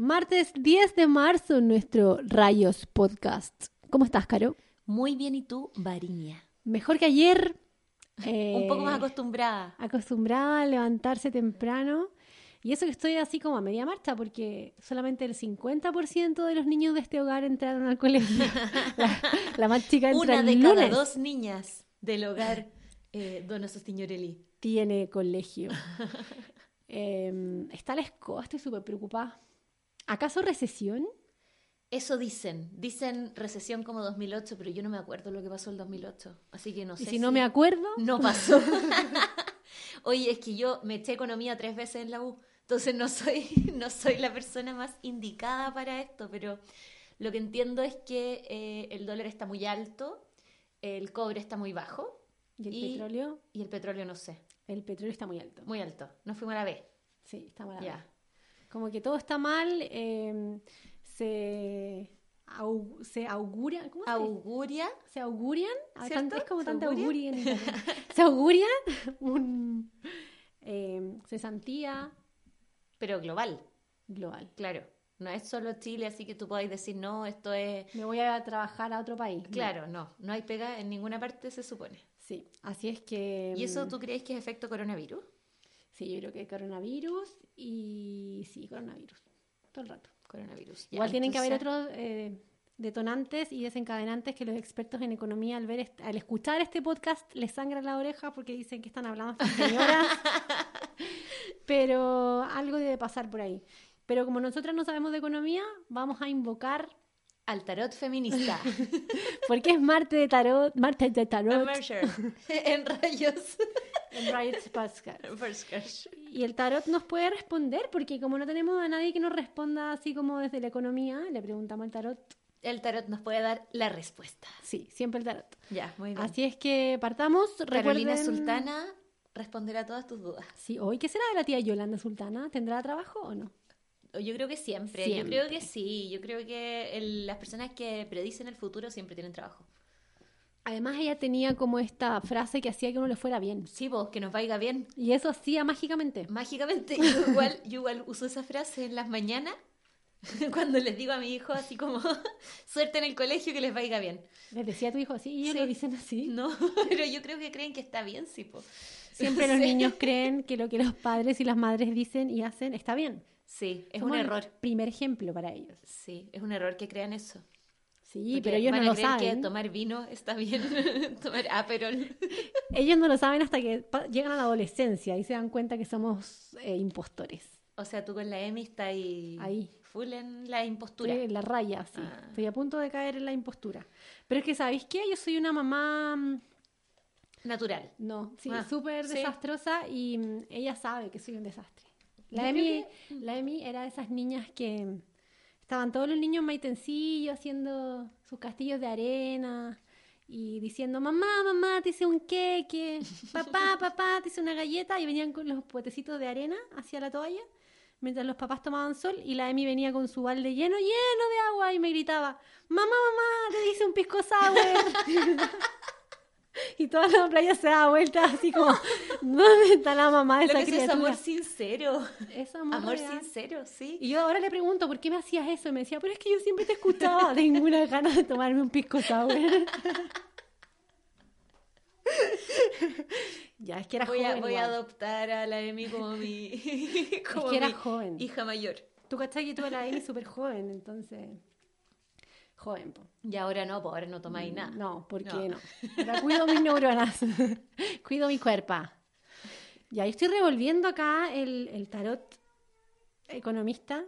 Martes 10 de marzo, nuestro Rayos Podcast. ¿Cómo estás, Caro? Muy bien, ¿y tú, Varinia? Mejor que ayer. Un poco más eh, acostumbrada. acostumbrada a levantarse temprano. Y eso que estoy así como a media marcha, porque solamente el 50% de los niños de este hogar entraron al colegio. la, la más chica entra Una el de cada dos niñas del hogar eh, Signorelli. tiene colegio. Eh, está la escoba, estoy súper preocupada. ¿Acaso recesión? Eso dicen. Dicen recesión como 2008, pero yo no me acuerdo lo que pasó el 2008. Así que no sé y si no me acuerdo, No pasó. Oye, es que yo me eché economía tres veces en la U, entonces no soy, no soy la persona más indicada para esto, pero lo que entiendo es que eh, el dólar está muy alto, el cobre está muy bajo ¿y el Y- petróleo? y el petróleo no sé, El petróleo está muy alto. muy alto. No fuimos a la B. Sí, está mal. Ya. Como que todo está mal, eh, se, au- se augura, ¿cómo? Auguria, se augurian, ¿Cierto? es como ¿Se tanta auguria? auguria se augurian un eh, cesantía pero global, global. claro. No es solo Chile, así que tú podáis decir, no, esto es... Me voy a trabajar a otro país. Claro, no, no hay pega en ninguna parte, se supone. Sí, así es que... ¿Y eso mm, tú crees que es efecto coronavirus? Sí, yo creo que coronavirus y... Sí, coronavirus. Todo el rato. Coronavirus. ya, Igual tienen que haber otros eh, detonantes y desencadenantes que los expertos en economía al ver al escuchar este podcast les sangra la oreja porque dicen que están hablando estas señoras. Pero algo debe pasar por ahí. Pero como nosotras no sabemos de economía, vamos a invocar Al tarot feminista. porque es Marte de tarot, Marte de tarot Mercer. en rayos. Riot Podcast. Y el tarot nos puede responder porque como no tenemos a nadie que nos responda así como desde la economía, le preguntamos al tarot. El tarot nos puede dar la respuesta. Sí, siempre el tarot. Ya, muy bien. Así es que partamos. Carolina Recuerden... Sultana responderá todas tus dudas. Sí, hoy, ¿qué será de la tía Yolanda Sultana? ¿Tendrá trabajo o no? Yo creo que siempre, Siempre. yo creo que sí, yo creo que el- las personas que predicen el futuro siempre tienen trabajo. Además, ella tenía como esta frase que hacía que uno le fuera bien. Sí, vos, que nos vaya bien. Y eso hacía mágicamente. Mágicamente, yo igual, yo igual uso esa frase en las mañanas cuando les digo a mi hijo así como suerte en el colegio que les vaya bien. Les decía a tu hijo así y ellos Sí. lo dicen así. No, pero yo creo que creen que está bien, sí, po. Siempre los niños creen que lo que los padres y las madres dicen y hacen está bien. Sí, es Somos un el error. primer ejemplo para ellos. Sí, es un error que crean eso. Sí, Porque pero ellos van no a lo creer que saben. tomar vino está bien, tomar Aperol. Ellos no lo saben hasta que llegan a la adolescencia y se dan cuenta que somos eh, impostores. O sea, tú con la Emi estás ahí, Ahí. full en la impostura. Estoy en la raya, sí. Ah. Estoy a punto de caer en la impostura. Pero es que, ¿sabéis qué? Yo soy una mamá, mm, Natural. no, sí, Ah, súper sí. desastrosa y mm, ella sabe que soy un desastre. La Emi, la Emi era de esas niñas que mm, estaban todos los niños en maitencillo haciendo sus castillos de arena y diciendo, mamá, mamá, te hice un queque, papá, papá, te hice una galleta y venían con los potecitos de arena hacia la toalla mientras los papás tomaban sol y la Emi venía con su balde lleno, lleno de agua y me gritaba, mamá, mamá, te hice un pisco sour. y toda la playa se daba vuelta así como, ¿dónde está la mamá de Lo esa que eso es criatura? amor sincero. Es amor, sincero, sí. Y yo ahora le pregunto, ¿por qué me hacías eso? Y me decía, pero es que yo siempre te escuchaba, tengo una ganas de tomarme un pisco sour. ya, es que era voy a, joven voy a adoptar a la Emi como mi, como que era mi joven. hija mayor. Tú cachai que tuve la Amy súper joven, entonces... Joven, po. Y ahora no, pues ahora no tomáis nada. No, porque No. no. Ahora cuido mis neuronas, cuido mi cuerpo. Ya, yo estoy revolviendo acá el, el tarot economista,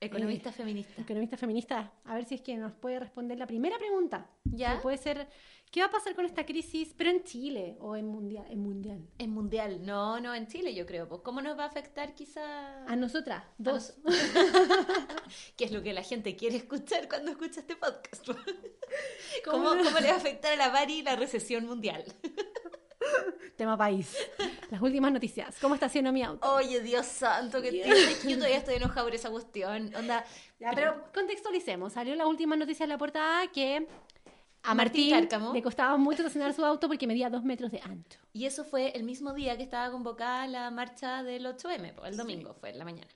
Economista feminista. economista feminista, a ver si es que nos puede responder la primera pregunta. ¿Ya? Que puede ser, ¿qué va a pasar con esta crisis, pero en Chile o en mundial? En mundial? En mundial, no, no, en Chile yo creo. Pues, ¿Cómo nos va a afectar quizá? A nosotras, dos. ¿Qué es lo que la gente quiere escuchar cuando escucha este podcast? ¿Cómo ¿Cómo, le va a afectar a la Bari la recesión mundial? Tema país. Las últimas noticias. ¿Cómo está haciendo mi auto? Oye, Dios santo, que yo todavía estoy enojada por esa cuestión. Onda, Ya, pero contextualicemos. Salió la última noticia en la portada que a Martín Martín, Cárcamo. le costaba mucho estacionar su auto porque medía dos metros de ancho. Y eso fue el mismo día que estaba convocada la marcha del 8M, pues, el domingo fue en la mañana.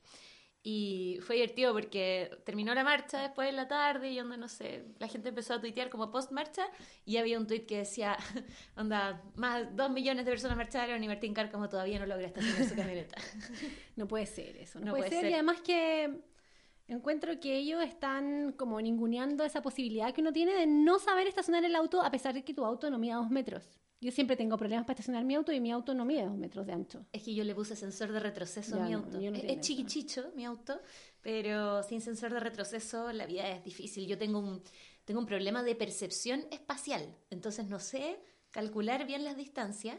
Y fue divertido porque terminó la marcha después en la tarde y onda, no sé, la gente empezó a tuitear como post marcha y había un tuit que decía, onda, más dos millones de personas marcharon y Martín Cárcamo todavía no logra estacionar su camioneta. No puede ser eso, no, puede, ser. Y además que encuentro que ellos están como ninguneando esa posibilidad que uno tiene de no saber estacionar el auto a pesar de que tu auto no mida dos metros. Yo siempre tengo problemas para estacionar mi auto y mi auto no mide dos metros de ancho. Es que yo le puse sensor de retroceso a mi auto. es, chiquichicho mi auto, pero sin sensor de retroceso la vida es difícil. Yo tengo un, tengo un problema de percepción espacial, entonces no sé calcular bien las distancias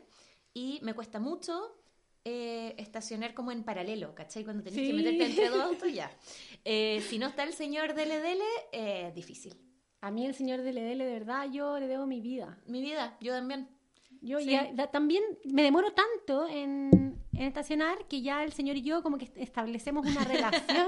y me cuesta mucho eh, estacionar como en paralelo, ¿cachai? Cuando tenés que meterte entre dos autos, ya. Eh, si no está el señor DLDL, eh, difícil. A mí el señor DLDL, de verdad, yo le debo mi vida. Mi vida, yo también. Yo ya, también me demoro tanto en, estacionar que ya el señor y yo como que establecemos una relación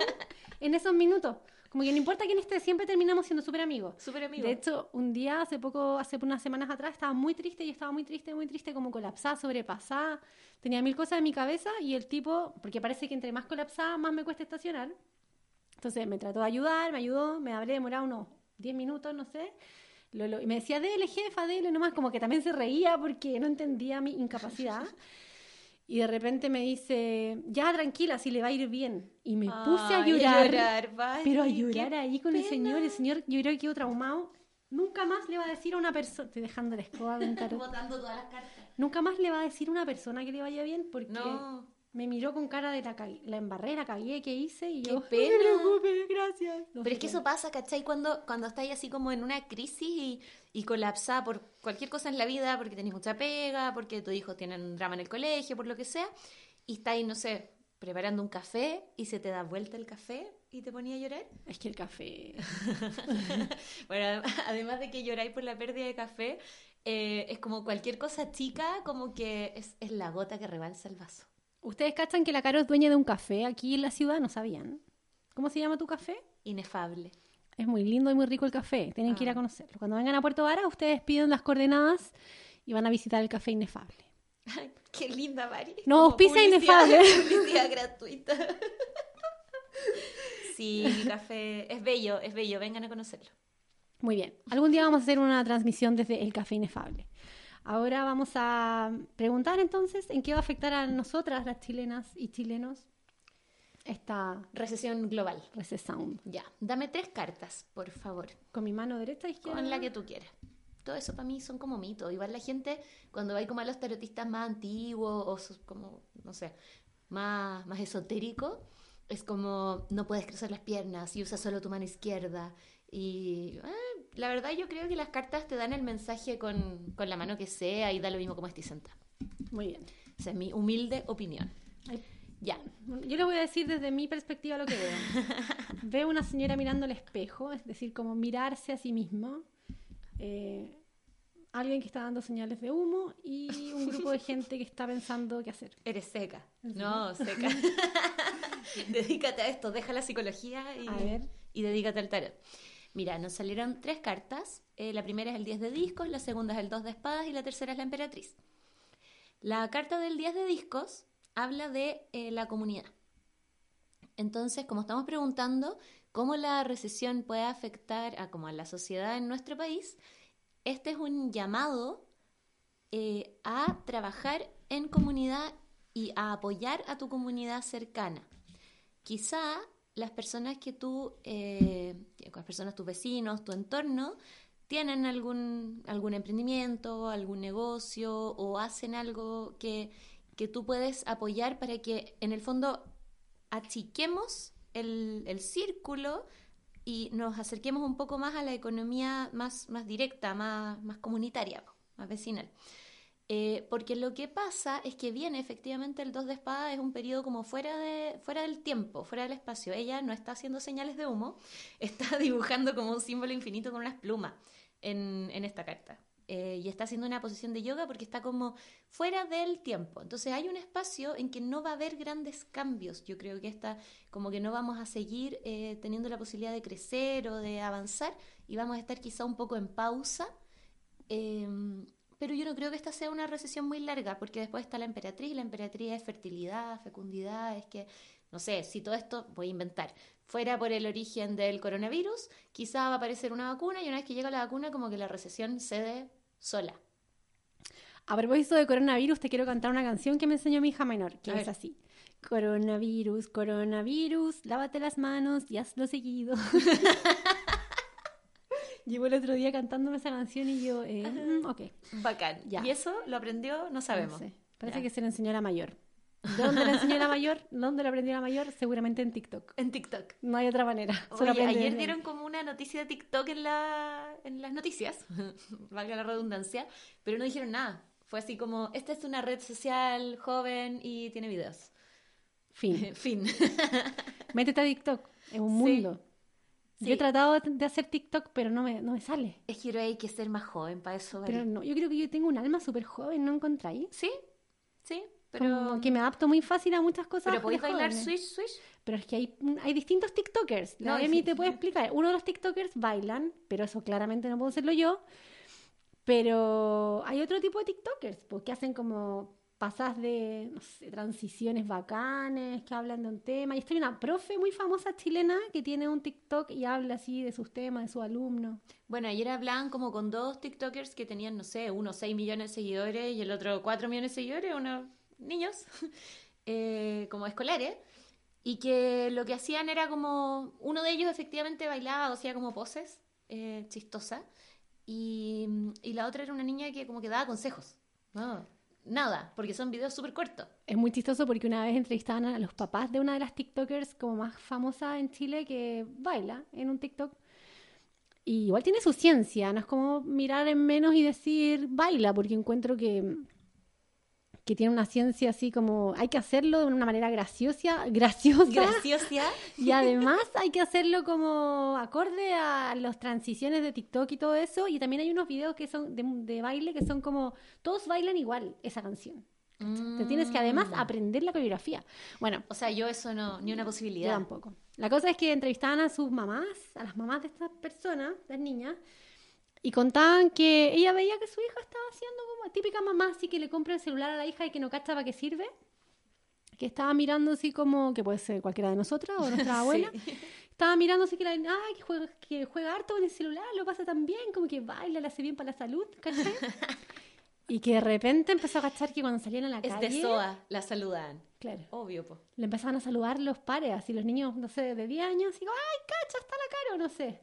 en esos minutos. Como que no importa quién esté, siempre terminamos siendo súper amigos. Súper amigos. De hecho, un día, hace poco, hace unas semanas atrás, estaba muy triste y estaba muy triste, muy triste, como colapsada, sobrepasada. Tenía mil cosas en mi cabeza y el tipo, porque parece que entre más colapsada, más me cuesta estacionar. Entonces me trató de ayudar, me ayudó, me habré demorado unos 10 minutos, no sé y me decía, dele, jefa, dele, nomás, como que también se reía porque no entendía mi incapacidad. Y de repente me dice, ya tranquila, si le va a ir bien. Y me puse a llorar. pero a llorar ahí con el señor. El señor, yo creo que quedó traumado. Nunca más le va a decir a una persona. Estoy dejando la escoba. Botando todas las cartas. Nunca más le va a decir a una persona que le vaya bien porque. No me miró con cara de la, la cagué que hice y yo, pena. no te preocupes, gracias. Pero es que eso pasa, ¿cachai? Cuando, cuando estáis así como en una crisis y, y colapsada por cualquier cosa en la vida, porque tenéis mucha pega, porque tus hijos tienen un drama en el colegio, por lo que sea, y estáis, no sé, preparando un café y se te da vuelta el café y te ponía a llorar. Es que el café... bueno, además de que lloráis por la pérdida de café, eh, es como cualquier cosa chica, como que es, es la gota que rebalsa el vaso. Ustedes cachan que la Caro es dueña de un café aquí en la ciudad, no sabían. ¿Cómo se llama tu café? Inefable. Es muy lindo y muy rico el café, tienen que ir a ah. conocerlo. Cuando vengan a Puerto Vara, ustedes piden las coordenadas y van a visitar el café Inefable. Ay, qué linda, Mari. No, pisa Inefable. Publicidad gratuita. Sí, mi café es bello, es bello, vengan a conocerlo. Muy bien. Algún día vamos a hacer una transmisión desde el Café Inefable. Ahora vamos a preguntar entonces en qué va a afectar a nosotras, las chilenas y chilenos, esta recesión global. Recesión. Ya, dame tres cartas, por favor. ¿Con mi mano derecha o izquierda? Con la que tú quieras. Todo eso para mí son como mitos. Igual la gente, cuando va como a los tarotistas más antiguos o como, no sé, más, más esotérico, es como no puedes cruzar las piernas y usas solo tu mano izquierda. Y eh, la verdad yo creo que las cartas te dan el mensaje con, la mano que sea y da lo mismo como estoy sentada. Muy bien. Esa es mi humilde opinión. Ya. Yo les voy a decir desde mi perspectiva lo que veo. veo una señora mirando al espejo, es decir, como mirarse a sí mismo. Eh, alguien que está dando señales de humo y un grupo de gente que está pensando qué hacer. Eres seca. No, seca. dedícate a esto, deja la psicología y, y dedícate al tarot. Mira, nos salieron tres cartas. Eh, la primera es el 10 de discos, la segunda es el 2 de espadas y la tercera es la emperatriz. La carta del 10 de discos habla de eh, la comunidad. Entonces, como estamos preguntando cómo la recesión puede afectar a, como a la sociedad en nuestro país, este es un llamado eh, a trabajar en comunidad y a apoyar a tu comunidad cercana. Quizá las personas que tú, eh, las personas, tus vecinos, tu entorno, tienen algún, algún emprendimiento, algún negocio o hacen algo que, que tú puedes apoyar para que en el fondo achiquemos el, el círculo y nos acerquemos un poco más a la economía más, más directa, más, más comunitaria, más vecinal. Eh, porque lo que pasa es que viene efectivamente el 2 de espada, es un periodo como fuera, de, fuera del tiempo, fuera del espacio. Ella no está haciendo señales de humo, está dibujando como un símbolo infinito con unas plumas en, en esta carta. Eh, y está haciendo una posición de yoga porque está como fuera del tiempo. Entonces hay un espacio en que no va a haber grandes cambios. Yo creo que está como que no vamos a seguir eh, teniendo la posibilidad de crecer o de avanzar y vamos a estar quizá un poco en pausa. Em, pero yo no creo que esta sea una recesión muy larga, porque después está la emperatriz, la emperatriz es fertilidad, fecundidad, es que no sé, si todo esto, voy a inventar, fuera por el origen del coronavirus, quizá va a aparecer una vacuna y una vez que llega la vacuna, como que la recesión cede sola. A propósito de coronavirus, te quiero cantar una canción que me enseñó mi hija menor, que A es ver. así. Coronavirus, coronavirus, lávate las manos y hazlo seguido. Llevo el otro día cantándome esa canción y yo, eh, mm, ok. Bacán. Ya. Y eso lo aprendió, no sabemos. No sé. Parece Ya. que se lo enseñó la mayor. ¿De dónde la enseñó la mayor? ¿Dónde lo aprendió la mayor? Seguramente en TikTok. En TikTok. No hay otra manera. Solo Oye, ayer de- dieron como una noticia de TikTok en, la, en las noticias, valga la redundancia, pero no dijeron nada. Fue así como, esta es una red social joven y tiene videos. Fin. fin. Métete a TikTok. Es un Sí. mundo. Sí. Yo he tratado de hacer TikTok, pero no me, no me sale. Es que hay que ser más joven para eso. ¿vale? Pero no, yo creo que yo tengo un alma súper joven, ¿no encontráis? Sí, sí, pero, Como que me adapto muy fácil a muchas cosas. pero podéis bailar switch, switch. Pero es que hay, hay distintos TikTokers. La No, Emi te puede explicar. Uno de los TikTokers bailan, pero eso claramente no puedo hacerlo yo. Pero hay otro tipo de TikTokers, porque hacen como pasas de, transiciones bacanes, que hablan de un tema. Y estoy una profe muy famosa chilena que tiene un TikTok y habla así de sus temas, de sus alumnos. Bueno, ayer hablaban como con dos TikTokers que tenían, no sé, uno 6 millones de seguidores y el otro 4 millones de seguidores, unos niños, eh, como escolares, y que lo que hacían era como, uno de ellos efectivamente bailaba hacía como poses eh, chistosa, y, la otra era una niña que como que daba consejos. No, nada, porque son videos súper cortos. Es muy chistoso porque una vez entrevistaban a los papás de una de las TikTokers como más famosas en Chile que baila en un TikTok. Y igual tiene su ciencia, no es como mirar en menos y decir baila, porque encuentro que, que tiene una ciencia así como hay que hacerlo de una manera graciosa, graciosa Graciosa. y además hay que hacerlo como acorde a las transiciones de TikTok y todo eso. Y también hay unos videos que son de, de baile que son como todos bailan igual esa canción. Te tienes que además Mm. aprender la coreografía. Bueno, O sea, yo eso no, ni una yo posibilidad. tampoco. La cosa es que entrevistaban a sus mamás, a las mamás de estas personas, de las niñas, y contaban que ella veía que su hija estaba haciendo como típica mamá, así que le compra el celular a la hija y que no cacha para qué sirve. Que estaba mirando así como, que puede ser cualquiera de nosotras o nuestra abuela. Estaba mirando así que la ay, que juega, que juega harto con el celular, lo pasa tan bien, como que baila, le hace bien para la salud, ¿cachai? y que de repente empezó a cachar que cuando salían a la Es calle... de SOA, la saludan. Claro. Obvio, po. Le empezaban a saludar los pares, así los niños, no sé, de 10 años, así como, ay, cacha, está la cara, o no sé.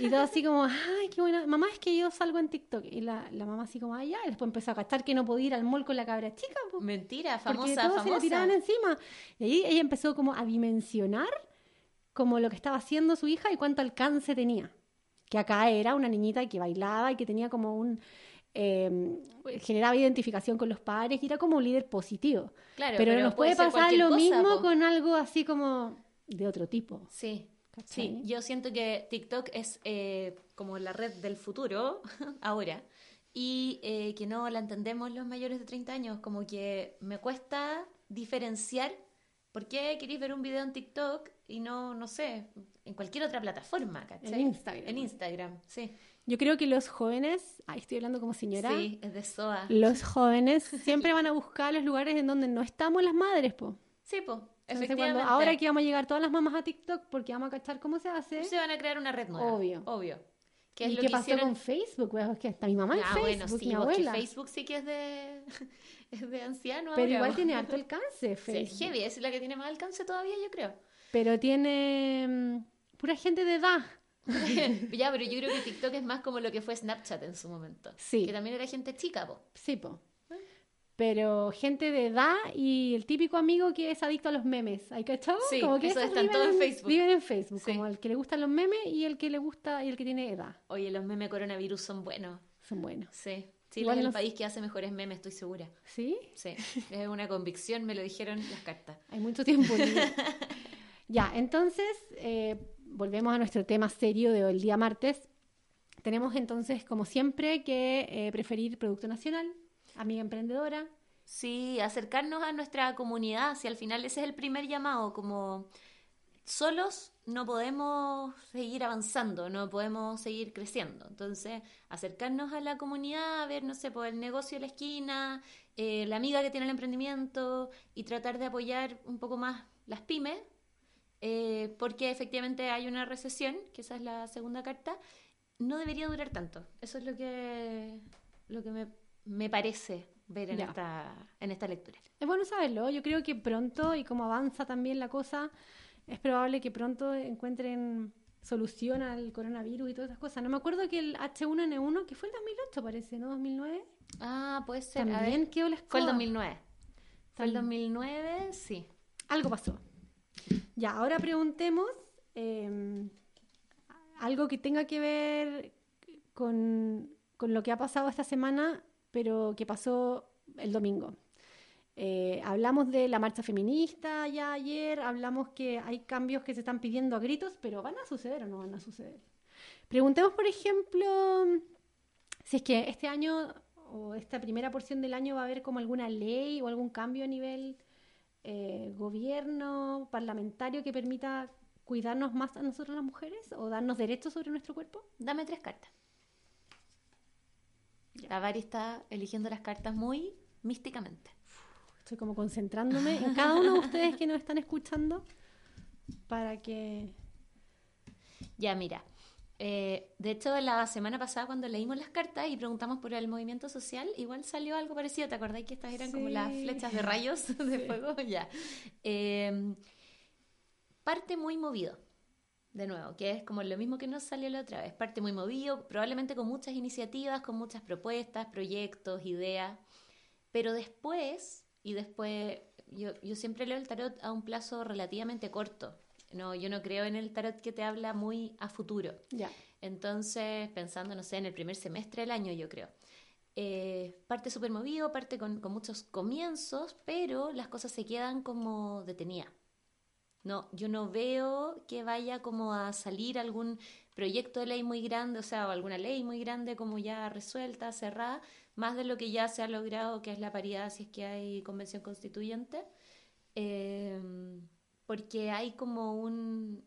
Y todo así como, ay, qué buena. Mamá, es que yo salgo en TikTok. Y la, la mamá así como, ay, ya. Y después empezó a cachar que no podía ir al mall con la cabra chica, po, Mentira, porque famosa, todos se famosa. le tiraban encima. Y ahí ella empezó como a dimensionar como lo que estaba haciendo su hija y cuánto alcance tenía. Que acá era una niñita que bailaba y que tenía como un... eh, generaba identificación con los padres y era como un líder positivo. Claro, pero, nos puede pasar lo cosa, mismo po. con algo así como de otro tipo. Sí, ¿cachai? sí. Yo siento que TikTok es eh, como la red del futuro ahora y eh, que no la entendemos los mayores de 30 años. Como que me cuesta diferenciar por qué queréis ver un video en TikTok y no, no sé, en cualquier otra plataforma, ¿cachai? En Instagram. En Instagram, sí. Yo creo que los jóvenes, ahí estoy hablando como señora, Sí, es de SOA. los jóvenes siempre van a buscar los lugares en donde no estamos las madres, po. Sí, pues, Entonces, cuando, ahora que vamos a llegar todas las mamás a TikTok porque vamos a cachar cómo se hace. Se van a crear una red nueva. Obvio. Obvio. ¿Qué es ¿Y lo qué que pasó hicieron? con Facebook? Es que hasta mi mamá en Ah, Facebook, bueno, sí, mi abuela. Facebook sí que es de, es de anciano Pero ahora, igual po. tiene harto alcance, Sí, Facebook. heavy, es la que tiene más alcance todavía, yo creo. Pero tiene mm, pura gente de edad. ya, pero yo creo que TikTok es más como lo que fue Snapchat en su momento. Sí. Que también era gente chica, po. Sí, po. Pero gente de edad y el típico amigo que es adicto a los memes. ¿Hay cachado? Sí, como que esos están todos en Facebook. Viven en Facebook, Sí. como el que le gustan los memes y el que le gusta y el que tiene edad. Oye, los memes coronavirus son buenos. Son buenos. Sí. Chile Igual es el no- país que hace mejores memes, estoy segura. ¿Sí? Sí. es una convicción, me lo dijeron las cartas. Hay mucho tiempo ya, entonces, eh, volvemos a nuestro tema serio del día martes. Tenemos entonces, como siempre, que eh, preferir producto nacional, amiga emprendedora. Sí, acercarnos a nuestra comunidad, si al final ese es el primer llamado, como solos no podemos seguir avanzando, no podemos seguir creciendo. Entonces, acercarnos a la comunidad, a ver, no sé, por el negocio de la esquina, eh, la amiga que tiene el emprendimiento y tratar de apoyar un poco más las pymes, eh, porque efectivamente hay una recesión, que esa es la segunda carta, no debería durar tanto. Eso es lo que, lo que me, me parece ver en esta, en esta lectura. Es bueno saberlo. Yo creo que pronto, y como avanza también la cosa, es probable que pronto encuentren solución al coronavirus y todas esas cosas. No me acuerdo que el H1N1, que fue el 2008 parece, ¿no? 2009. Ah, puede ser. También quedó la Fue el 2009. Fue el 2009, sí. Algo pasó. Ya, ahora preguntemos em, algo que tenga que ver con, con lo que ha pasado esta semana, pero que pasó el domingo. Eh, hablamos de la marcha feminista ya ayer, hablamos que hay cambios que se están pidiendo a gritos, pero ¿van a suceder o no van a suceder? Preguntemos, por ejemplo, si es que este año o esta primera porción del año va a haber como alguna ley o algún cambio a nivel eh, gobierno, parlamentario que permita cuidarnos más a nosotros las mujeres o darnos derechos sobre nuestro cuerpo. Dame tres cartas. La Vari está eligiendo las cartas muy místicamente. Estoy como concentrándome en cada uno de ustedes que nos están escuchando para que... Ya, mira. Eh, de hecho, la semana pasada cuando leímos las cartas y preguntamos por el movimiento social, igual salió algo parecido. ¿Te acordáis que estas eran como las flechas de rayos de fuego? Ya. Em, parte muy movido, de nuevo, que es como lo mismo que nos salió la otra vez. Parte muy movido, probablemente con muchas iniciativas, con muchas propuestas, proyectos, ideas. Pero después y después yo, yo siempre leo el tarot a un plazo relativamente corto. No, yo no creo en el tarot que te habla muy a futuro. Ya. Entonces, pensando, no sé, en el primer semestre del año, yo creo. Eh, parte súper movido, parte con, con, muchos comienzos, pero las cosas se quedan como detenidas. No, yo no veo que vaya como a salir algún proyecto de ley muy grande, o sea, alguna ley muy grande como ya resuelta, cerrada, más de lo que ya se ha logrado, que es la paridad si es que hay convención constituyente, em, porque hay como un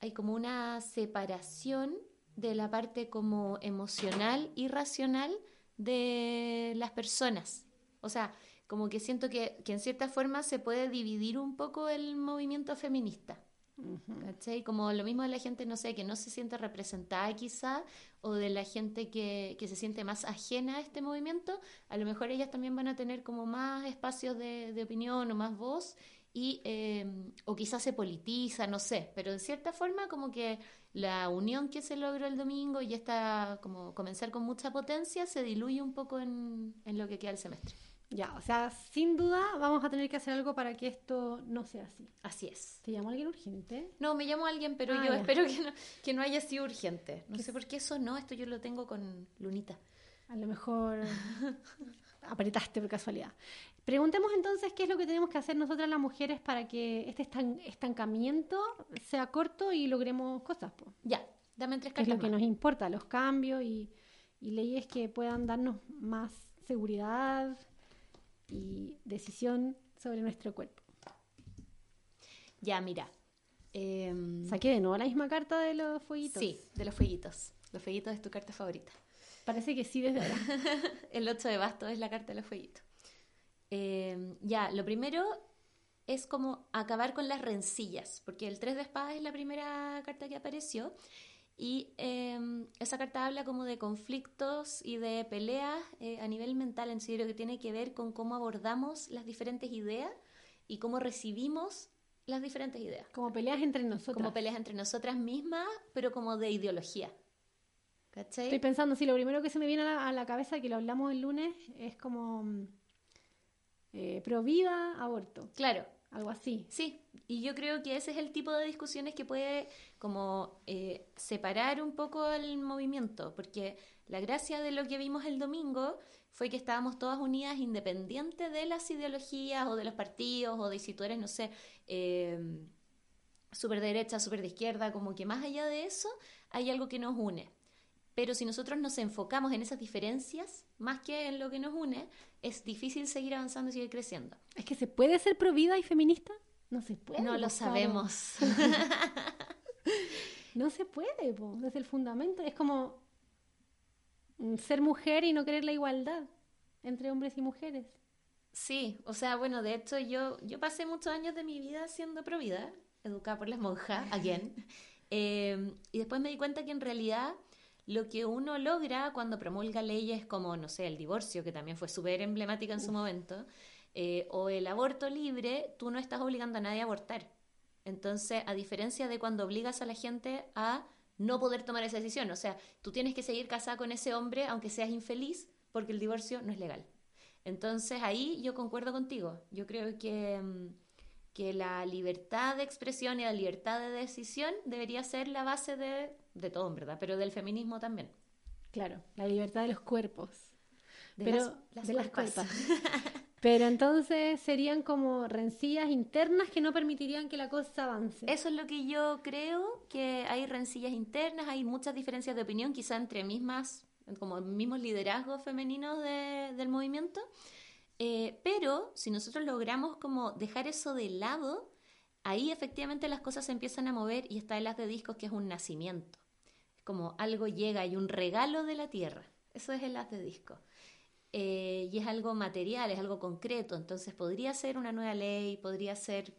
hay como una separación de la parte como emocional y racional de las personas. O sea, como que siento que, que en cierta forma se puede dividir un poco el movimiento feminista. Como lo mismo de la gente, no sé, que no se siente representada quizá, o de la gente que, que, se siente más ajena a este movimiento, a lo mejor ellas también van a tener como más espacios de, de opinión o más voz, y, em, o quizás se politiza, no sé, pero de cierta forma como que la unión que se logró el domingo y esta como comenzar con mucha potencia se diluye un poco en, en lo que queda el semestre. Ya, o sea, sin duda vamos a tener que hacer algo para que esto no sea así. Así es. ¿Te llamó alguien urgente? No, me llamó alguien, pero ah, yo espero que no, que no haya sido urgente. No sé por qué eso no, esto yo lo tengo con Lunita. A lo mejor apretaste por casualidad. Preguntemos entonces qué es lo que tenemos que hacer nosotras las mujeres para que este estancamiento sea corto y logremos cosas. Ya, dame tres cartas. Es lo que nos importa, los cambios y, y leyes que puedan darnos más seguridad, y decisión sobre nuestro cuerpo. Ya, mira. Em, Saqué de nuevo la misma carta de los fueguitos. Sí, de los fueguitos. Los fueguitos es tu carta favorita. Parece que sí desde ahora. el 8 de basto es la carta de los fueguitos. Em, ya, lo primero es como acabar con las rencillas, porque el 3 de espadas es la primera carta que apareció y em, esa carta habla como de conflictos y de peleas eh, a nivel mental, en serio, que tiene que ver con cómo abordamos las diferentes ideas y cómo recibimos las diferentes ideas. Como peleas entre nosotras. Como peleas entre nosotras mismas, pero como de ideología. ¿Cachai? Estoy pensando, sí, lo primero que se me viene a la, cabeza, que lo hablamos el lunes, es como eh, pro vida, aborto. Claro. Algo así. Sí, y yo creo que ese es el tipo de discusiones que puede como eh, separar un poco el movimiento, porque la gracia de lo que vimos el domingo fue que estábamos todas unidas independiente de las ideologías o de los partidos o de si tú eres, no sé, eh, súper derecha, súper de izquierda, como que más allá de eso hay algo que nos une. Pero si nosotros nos enfocamos en esas diferencias, más que en lo que nos une, es difícil seguir avanzando y seguir creciendo. Es que se puede ser pro vida y feminista. No se puede. No lo sabemos. no se puede, desde el fundamento. Es como ser mujer y no querer la igualdad entre hombres y mujeres. Sí, o sea, bueno, de hecho yo, yo pasé muchos años de mi vida siendo provida, educada por las monjas, again. Eh, y después me di cuenta que en realidad lo que uno logra cuando promulga leyes como, no sé, el divorcio, que también fue súper emblemática en su momento, eh, o el aborto libre, tú no estás obligando a nadie a abortar. Entonces, a diferencia de cuando obligas a la gente a no poder tomar esa decisión, o sea, tú tienes que seguir casada con ese hombre aunque seas infeliz, porque el divorcio no es legal. Entonces, ahí yo concuerdo contigo. Yo creo que, mm, que la libertad de expresión y la libertad de decisión debería ser la base de, de todo, ¿verdad? Pero del feminismo también. Claro, la libertad de los cuerpos. De Pero las- las de las cuerpas. cuerpas. Pero entonces serían como rencillas internas que no permitirían que la cosa avance. Eso es lo que yo creo, que hay rencillas internas, hay muchas diferencias de opinión, quizá entre mismas, como mismos liderazgos femeninos de- del movimiento. Eh, pero si nosotros logramos como dejar eso de lado, ahí efectivamente las cosas se empiezan a mover y está el haz de discos que es un nacimiento. Como algo llega y un regalo de la tierra. Eso es el haz de disco. Eh, y es algo material, es algo concreto. Entonces podría ser una nueva ley, podría ser,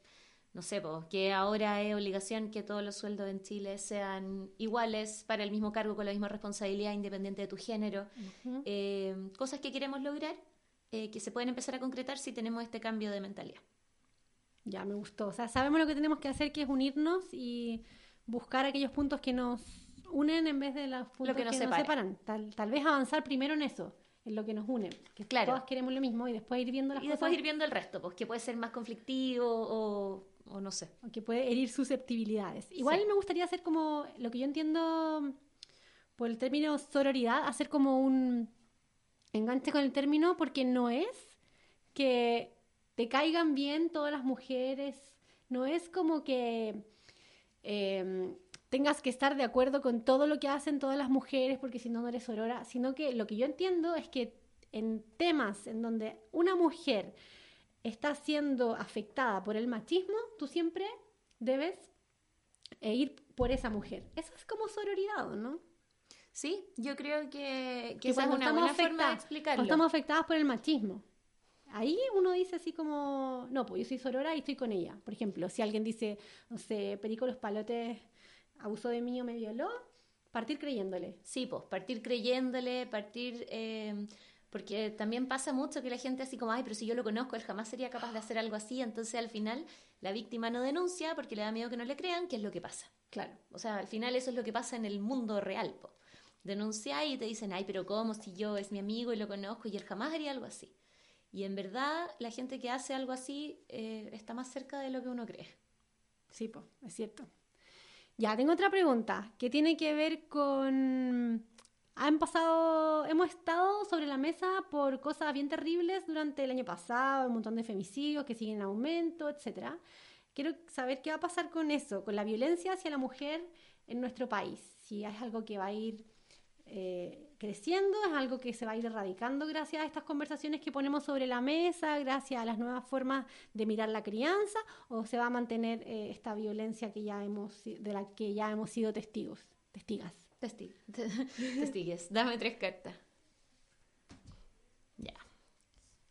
no sé, po, que ahora es obligación que todos los sueldos en Chile sean iguales para el mismo cargo con la misma responsabilidad independiente de tu género. Ujú. Eh, cosas que queremos lograr eh, que se pueden empezar a concretar si tenemos este cambio de mentalidad. Ya me gustó. O sea, sabemos lo que tenemos que hacer, que es unirnos y buscar aquellos puntos que nos unen en vez de los puntos que nos nos separa. separan. Tal, tal vez avanzar primero en eso, en lo que nos une. Que Claro. todas queremos lo mismo y después ir viendo las Y cosas después ir viendo el resto, pues que puede ser más conflictivo o, o no sé. que puede herir susceptibilidades. Igual Sí. me gustaría hacer como lo que yo entiendo por el término sororidad, hacer como un enganche con el término porque no es que te caigan bien todas las mujeres, no es como que eh, tengas que estar de acuerdo con todo lo que hacen todas las mujeres porque si no, no eres sorora, sino que lo que yo entiendo es que en temas en donde una mujer está siendo afectada por el machismo, tú siempre debes eh, ir por esa mujer. Eso es como sororidad, ¿o ¿no? Sí, yo creo que, que Que esa es cuando una estamos buena forma de afectadas- explicarlo. cuando estamos afectadas por el machismo. Ahí uno dice así como, no, pues yo soy sorora y estoy con ella. Por ejemplo, si alguien dice, no sé, Perico Los Palotes abusó de mí o me violó, partir creyéndole. Sí, pues partir creyéndole, partir... eh, porque también pasa mucho que la gente así como, ay, pero si yo lo conozco, él jamás sería capaz de hacer algo así. Entonces al final la víctima no denuncia porque le da miedo que no le crean, que es lo que pasa. Claro. O sea, al final eso es lo que pasa en el mundo real. Po. Denuncia y te dicen, ay, pero ¿cómo? Si yo es mi amigo y lo conozco y él jamás haría algo así. Y en verdad la gente que hace algo así eh, está más cerca de lo que uno cree. Sí, pues, es cierto. Ya, tengo otra pregunta que tiene que ver con... Han pasado, hemos estado sobre la mesa por cosas bien terribles durante el año pasado, un montón de femicidios que siguen en aumento, etcétera. Quiero saber qué va a pasar con eso, con la violencia hacia la mujer en nuestro país. Si es algo que va a ir eh, creciendo, es algo que se va a ir erradicando gracias a estas conversaciones que ponemos sobre la mesa, gracias a las nuevas formas de mirar la crianza, o se va a mantener eh, esta violencia que ya hemos, de la que ya hemos sido testigos, testigas. Testi- Testigues, dame tres cartas. Ya.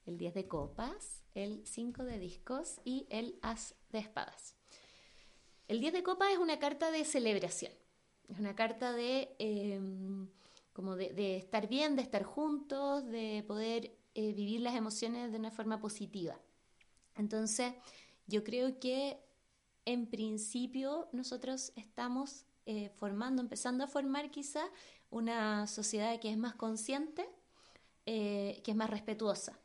El 10 de copas, el 5 de discos y el as de espadas. El 10 de copas es una carta de celebración. Es una carta de eh, como de, estar bien, de estar juntos, de poder eh, vivir las emociones de una forma positiva. Entonces, yo creo que en principio nosotros estamos eh, formando, empezando a formar quizá una sociedad que es más consciente, eh, que es más respetuosa.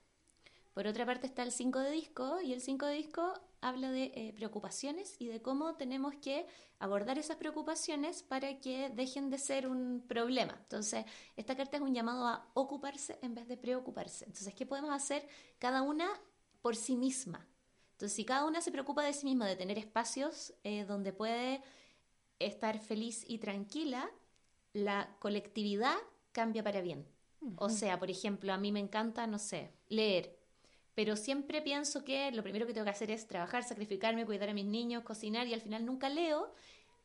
Por otra parte está el 5 de disco y el 5 de disco habla de eh, preocupaciones y de cómo tenemos que abordar esas preocupaciones para que dejen de ser un problema. Entonces, esta carta es un llamado a ocuparse en vez de preocuparse. Entonces, ¿qué podemos hacer cada una por sí misma? Entonces, si cada una se preocupa de sí misma, de tener espacios eh, donde puede estar feliz y tranquila, la colectividad cambia para bien. O sea, por ejemplo, a mí me encanta, no sé, leer, pero siempre pienso que lo primero que tengo que hacer es trabajar, sacrificarme, cuidar a mis niños, cocinar y al final nunca leo,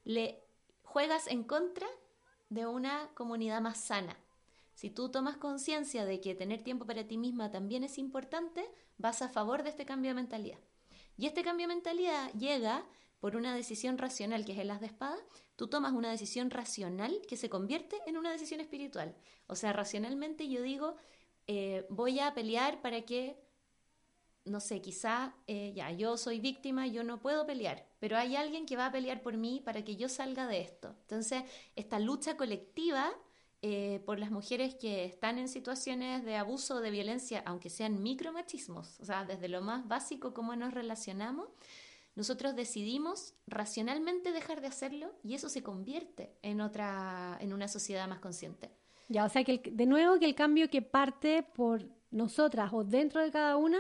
le juegas en contra de una comunidad más sana. Si tú tomas conciencia de que tener tiempo para ti misma también es importante, vas a favor de este cambio de mentalidad. Y este cambio de mentalidad llega por una decisión racional, que es el as de espada, tú tomas una decisión racional que se convierte en una decisión espiritual. O sea, racionalmente yo digo, eh, voy a pelear para que, no sé, quizá eh, ya, yo soy víctima, yo no puedo pelear, pero hay alguien que va a pelear por mí para que yo salga de esto. Entonces, esta lucha colectiva eh, por las mujeres que están en situaciones de abuso o de violencia, aunque sean micromachismos, o sea, desde lo más básico, cómo nos relacionamos, nosotros decidimos racionalmente dejar de hacerlo y eso se convierte en otra, en una sociedad más consciente. Ya, o sea que de nuevo que el cambio que parte por nosotras o dentro de cada una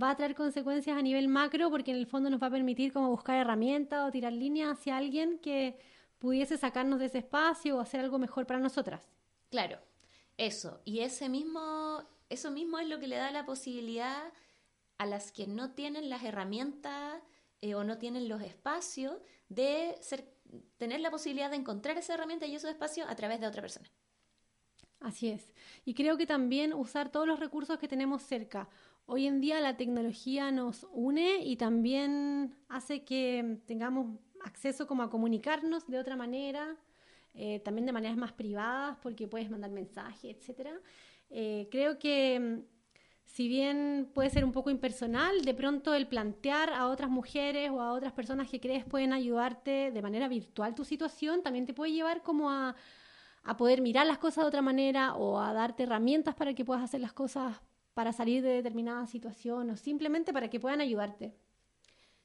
va a traer consecuencias a nivel macro porque en el fondo nos va a permitir como buscar herramientas o tirar líneas hacia alguien que pudiese sacarnos de ese espacio o hacer algo mejor para nosotras. Claro, eso. Y ese mismo, eso mismo es lo que le da la posibilidad a las que no tienen las herramientas eh, o no tienen los espacios de ser, tener la posibilidad de encontrar esa herramienta y esos espacios a través de otra persona. Así es. Y creo que también usar todos los recursos que tenemos cerca. Hoy en día la tecnología nos une y también hace que tengamos acceso como a comunicarnos de otra manera, eh, también de maneras más privadas, porque puedes mandar mensajes, etc. Eh, creo que mm, si bien puede ser un poco impersonal, de pronto el plantear a otras mujeres o a otras personas que crees pueden ayudarte de manera virtual tu situación, también te puede llevar como a, a poder mirar las cosas de otra manera o a darte herramientas para que puedas hacer las cosas para salir de determinada situación o simplemente para que puedan ayudarte.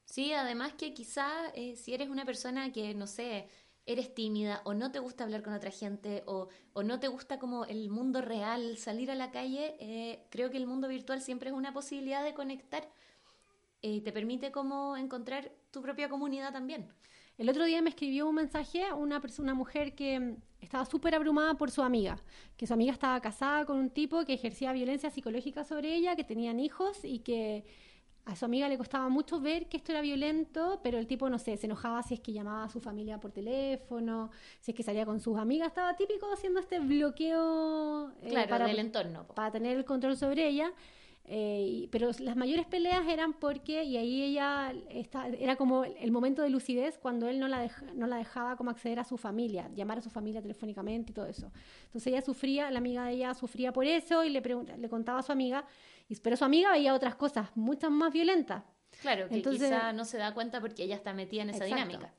Sí, además que quizá eh, si eres una persona que, no sé, eres tímida o no te gusta hablar con otra gente o, no te gusta como el mundo real, salir a la calle, eh, creo que el mundo virtual siempre es una posibilidad de conectar y te permite como encontrar tu propia comunidad también. El otro día me escribió un mensaje una persona, una mujer que mm, estaba súper abrumada por su amiga, que su amiga estaba casada con un tipo que ejercía violencia psicológica sobre ella, que tenían hijos y que a su amiga le costaba mucho ver que esto era violento, pero el tipo, no sé, se enojaba si es que llamaba a su familia por teléfono, si es que salía con sus amigas, estaba típico haciendo este bloqueo eh, para, del entorno. Para tener el control sobre ella. Eh, pero las mayores peleas eran porque, y ahí ella está, era como el momento de lucidez cuando él no la, no la dejaba como acceder a su familia, llamar a su familia telefónicamente y todo eso. Entonces ella sufría, la amiga de ella sufría por eso y le, le contaba a su amiga pero su amiga veía otras cosas mucho más violentas. Claro, que quizá no se da cuenta porque ella está metida en esa dinámica.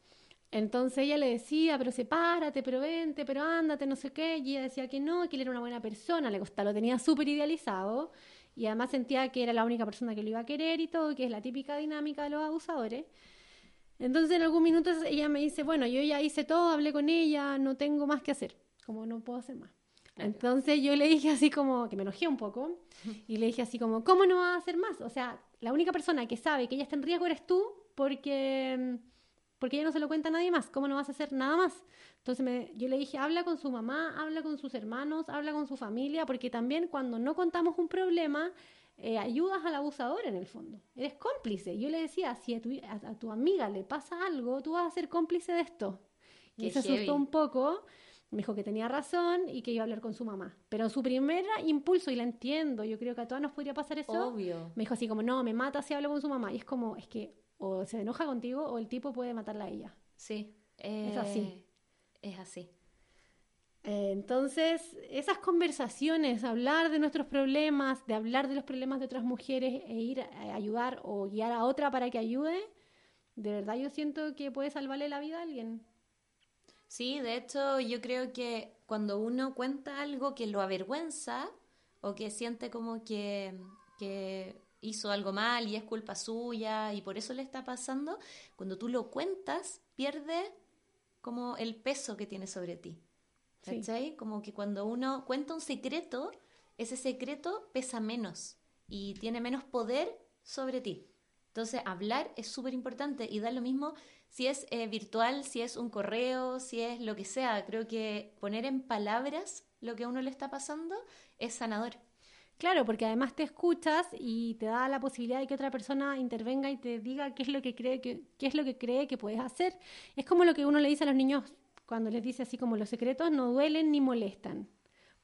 Entonces ella le decía, pero sepárate, pero vente, pero ándate, no sé qué. Y ella decía que no, que él era una buena persona, le gustaba, lo tenía súper idealizado. Y además sentía que era la única persona que lo iba a querer y todo, que es la típica dinámica de los abusadores. Entonces en algún minuto ella me dice, bueno, yo ya hice todo, hablé con ella, no tengo más que hacer, como no puedo hacer más. Entonces yo le dije así como, que me enojé un poco, y le dije así como, ¿cómo no va a hacer más? O sea, la única persona que sabe que ella está en riesgo eres tú, porque, porque ella no se lo cuenta a nadie más, ¿cómo no vas a hacer nada más? Entonces me, yo le dije, habla con su mamá, habla con sus hermanos, habla con su familia, porque también cuando no contamos un problema, eh, ayudas al abusador en el fondo. Eres cómplice. Yo le decía, si a tu, a, tu amiga le pasa algo, tú vas a ser cómplice de esto. y se asustó un poco. Me dijo que tenía razón y que iba a hablar con su mamá. Pero su primer impulso, y la entiendo, yo creo que a todas nos podría pasar eso. Obvio. Me dijo así como, no, me mata si hablo con su mamá. Y es como, es que o se enoja contigo o el tipo puede matarla a ella. Sí. es así. Es así. Eh, entonces, esas conversaciones, hablar de nuestros problemas, de hablar de los problemas de otras mujeres e ir a ayudar o guiar a otra para que ayude, de verdad yo siento que puede salvarle la vida a alguien. Sí, de hecho yo creo que cuando uno cuenta algo que lo avergüenza o que siente como que, que hizo algo mal y es culpa suya y por eso le está pasando, cuando tú lo cuentas pierde como el peso que tiene sobre ti. ¿Cachai? Como que cuando uno cuenta un secreto, ese secreto pesa menos y tiene menos poder sobre ti. Entonces, hablar es súper importante y da lo mismo si es eh, virtual, si es un correo, si es lo que sea. Creo que poner en palabras lo que a uno le está pasando es sanador. Claro, porque además te escuchas y te da la posibilidad de que otra persona intervenga y te diga qué es lo que cree que qué es lo que cree que puedes hacer. Es como lo que uno le dice a los niños cuando les dice así como los secretos no duelen ni molestan.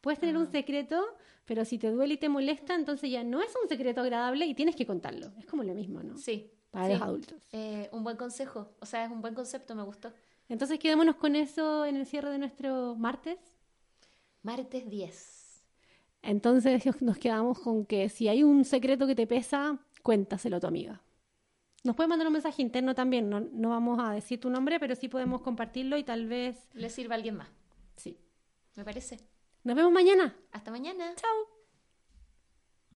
Puedes tener Ah. un secreto, pero si te duele y te molesta, entonces ya no es un secreto agradable y tienes que contarlo. Es como lo mismo, ¿no? Sí. Para sí. los adultos. Eh, un buen consejo. O sea, es un buen concepto, me gustó. Entonces quedémonos con eso en el cierre de nuestro martes. Martes 10. Entonces nos quedamos con que si hay un secreto que te pesa, cuéntaselo a tu amiga. Nos puede mandar un mensaje interno también, no, no vamos a decir tu nombre, pero sí podemos compartirlo y tal vez... Le sirva a alguien más. Sí. Me parece. Nos vemos mañana. Hasta mañana. Chao.